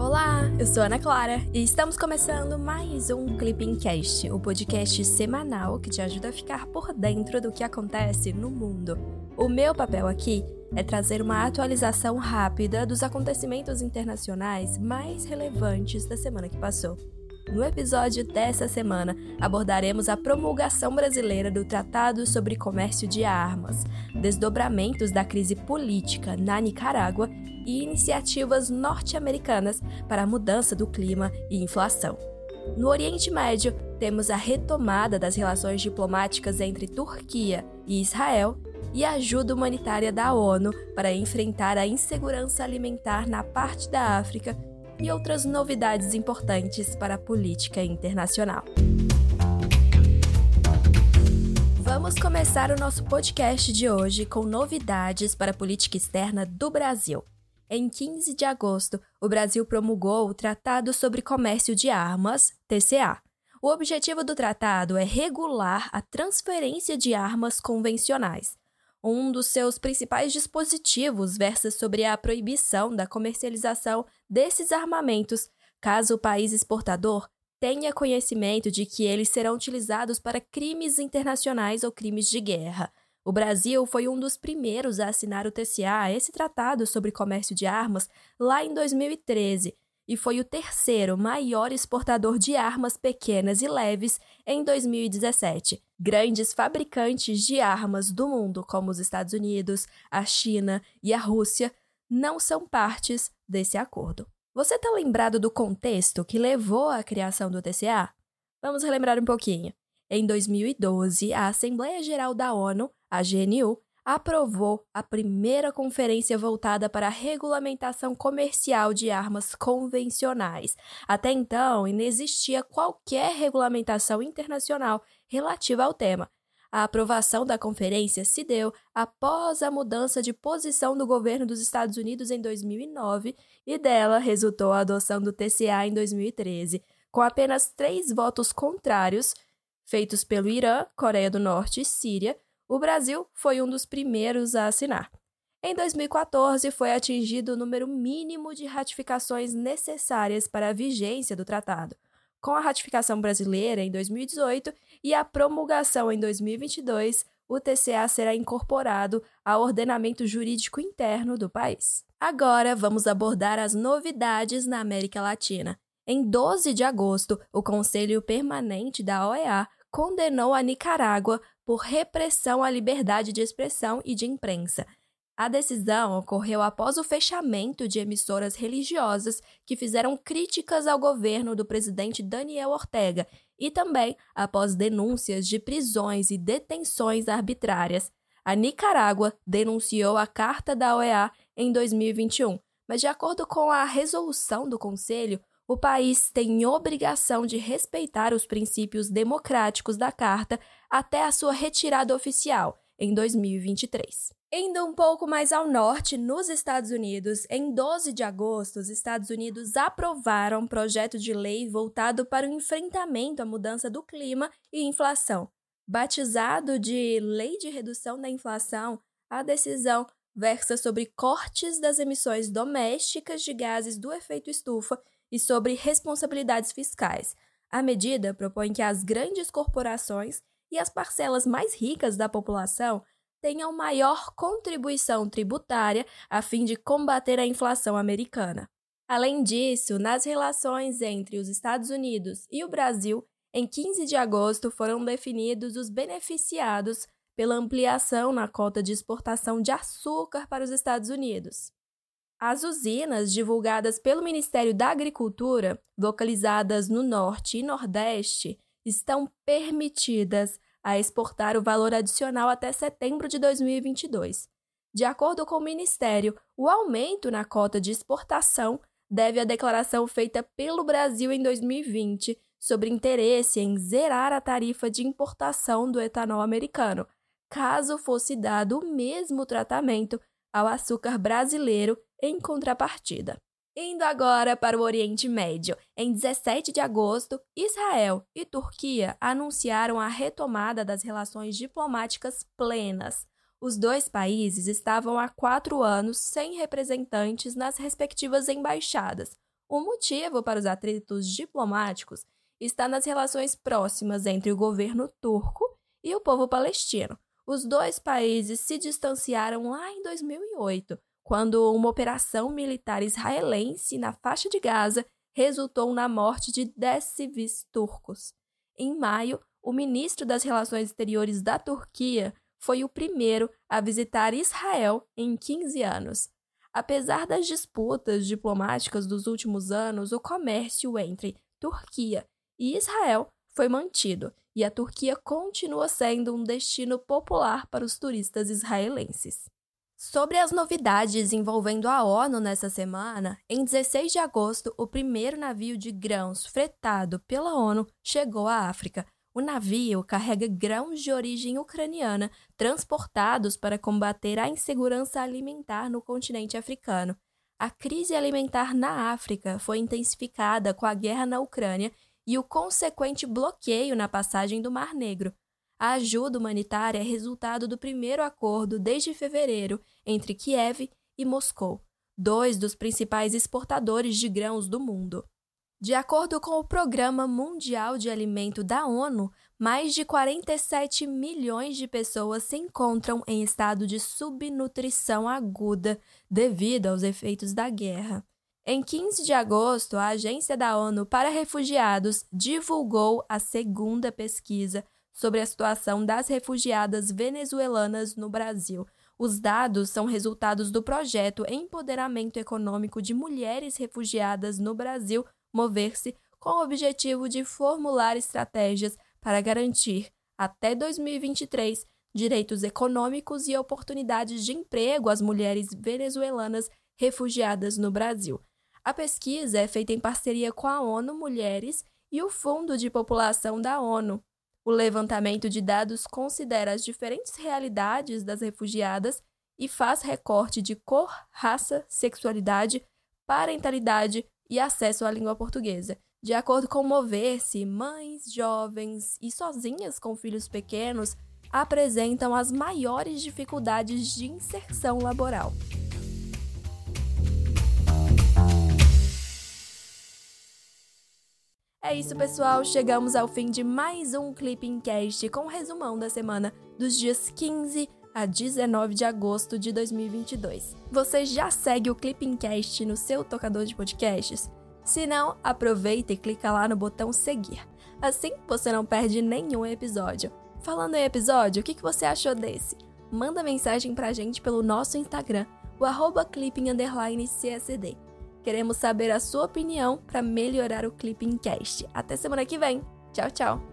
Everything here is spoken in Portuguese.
Olá, eu sou Ana Clara e estamos começando mais um Clipping Cast, o podcast semanal que te ajuda a ficar por dentro do que acontece no mundo. O meu papel aqui é trazer uma atualização rápida dos acontecimentos internacionais mais relevantes da semana que passou. No episódio dessa semana, abordaremos a promulgação brasileira do Tratado sobre Comércio de Armas, desdobramentos da crise política na Nicarágua e iniciativas norte-americanas para a mudança do clima e inflação. No Oriente Médio, temos a retomada das relações diplomáticas entre Turquia e Israel e a ajuda humanitária da ONU para enfrentar a insegurança alimentar na parte da África e outras novidades importantes para a política internacional. Vamos começar o nosso podcast de hoje com novidades para a política externa do Brasil. Em 15 de agosto, o Brasil promulgou o Tratado sobre Comércio de Armas, TCA. O objetivo do tratado é regular a transferência de armas convencionais, um dos seus principais dispositivos versa sobre a proibição da comercialização desses armamentos, caso o país exportador tenha conhecimento de que eles serão utilizados para crimes internacionais ou crimes de guerra. O Brasil foi um dos primeiros a assinar o TCA, esse tratado sobre comércio de armas, lá em 2013, e foi o terceiro maior exportador de armas pequenas e leves em 2017. Grandes fabricantes de armas do mundo, como os Estados Unidos, a China e a Rússia, não são partes desse acordo. Você está lembrado do contexto que levou à criação do TCA? Vamos relembrar um pouquinho. Em 2012, a Assembleia Geral da ONU, a GNU, aprovou a primeira conferência voltada para a regulamentação comercial de armas convencionais. Até então, inexistia qualquer regulamentação internacional relativa ao tema. A aprovação da conferência se deu após a mudança de posição do governo dos Estados Unidos em 2009 e dela resultou a adoção do TCA em 2013, com apenas três votos contrários, feitos pelo Irã, Coreia do Norte e Síria, o Brasil foi um dos primeiros a assinar. Em 2014, foi atingido o número mínimo de ratificações necessárias para a vigência do tratado. Com a ratificação brasileira em 2018 e a promulgação em 2022, o TCA será incorporado ao ordenamento jurídico interno do país. Agora vamos abordar as novidades na América Latina. Em 12 de agosto, o Conselho Permanente da OEA condenou a Nicarágua por repressão à liberdade de expressão e de imprensa. A decisão ocorreu após o fechamento de emissoras religiosas que fizeram críticas ao governo do presidente Daniel Ortega e também após denúncias de prisões e detenções arbitrárias. A Nicarágua denunciou a Carta da OEA em 2021, mas, de acordo com a resolução do Conselho, o país tem obrigação de respeitar os princípios democráticos da Carta até a sua retirada oficial, em 2023. Indo um pouco mais ao norte, nos Estados Unidos, em 12 de agosto, os Estados Unidos aprovaram um projeto de lei voltado para o enfrentamento à mudança do clima e inflação. Batizado de Lei de Redução da Inflação, a decisão versa sobre cortes das emissões domésticas de gases do efeito estufa e sobre responsabilidades fiscais. A medida propõe que as grandes corporações e as parcelas mais ricas da população tenham maior contribuição tributária a fim de combater a inflação americana. Além disso, nas relações entre os Estados Unidos e o Brasil, em 15 de agosto foram definidos os beneficiados pela ampliação na cota de exportação de açúcar para os Estados Unidos. As usinas divulgadas pelo Ministério da Agricultura, localizadas no Norte e Nordeste, estão permitidas a exportar o valor adicional até setembro de 2022. De acordo com o Ministério, o aumento na cota de exportação deve à declaração feita pelo Brasil em 2020 sobre interesse em zerar a tarifa de importação do etanol americano, caso fosse dado o mesmo tratamento ao açúcar brasileiro em contrapartida. Indo agora para o Oriente Médio, em 17 de agosto, Israel e Turquia anunciaram a retomada das relações diplomáticas plenas. Os dois países estavam há quatro anos sem representantes nas respectivas embaixadas, O motivo para os atritos diplomáticos está nas relações próximas entre o governo turco e o povo palestino. Os dois países se distanciaram lá em 2008, quando uma operação militar israelense na faixa de Gaza resultou na morte de 10 civis turcos. Em maio, o ministro das Relações Exteriores da Turquia foi o primeiro a visitar Israel em 15 anos. Apesar das disputas diplomáticas dos últimos anos, o comércio entre Turquia e Israel foi mantido, e a Turquia continua sendo um destino popular para os turistas israelenses. Sobre as novidades envolvendo a ONU nessa semana, em 16 de agosto, o primeiro navio de grãos fretado pela ONU chegou à África. O navio carrega grãos de origem ucraniana transportados para combater a insegurança alimentar no continente africano. A crise alimentar na África foi intensificada com a guerra na Ucrânia e o consequente bloqueio na passagem do Mar Negro. A ajuda humanitária é resultado do primeiro acordo desde fevereiro entre Kiev e Moscou, dois dos principais exportadores de grãos do mundo. De acordo com o Programa Mundial de Alimento da ONU, mais de 47 milhões de pessoas se encontram em estado de subnutrição aguda devido aos efeitos da guerra. Em 15 de agosto, a Agência da ONU para Refugiados divulgou a segunda pesquisa sobre a situação das refugiadas venezuelanas no Brasil. Os dados são resultados do projeto Empoderamento Econômico de Mulheres Refugiadas no Brasil, Mover-se, com o objetivo de formular estratégias para garantir, até 2023, direitos econômicos e oportunidades de emprego às mulheres venezuelanas refugiadas no Brasil. A pesquisa é feita em parceria com a ONU Mulheres e o Fundo de População da ONU, o levantamento de dados considera as diferentes realidades das refugiadas e faz recorte de cor, raça, sexualidade, parentalidade e acesso à língua portuguesa. De acordo com Mover-se, mães, jovens e sozinhas com filhos pequenos apresentam as maiores dificuldades de inserção laboral. É isso, pessoal. Chegamos ao fim de mais um Clipping Cast com um resumão da semana dos dias 15 a 19 de agosto de 2022. Você já segue o Clipping Cast no seu tocador de podcasts? Se não, aproveita e clica lá no botão seguir. Assim você não perde nenhum episódio. Falando em episódio, o que você achou desse? Manda mensagem pra gente pelo nosso Instagram, o arroba clipping__csd. Queremos saber a sua opinião para melhorar o Clipping Cast. Até semana que vem. Tchau, tchau.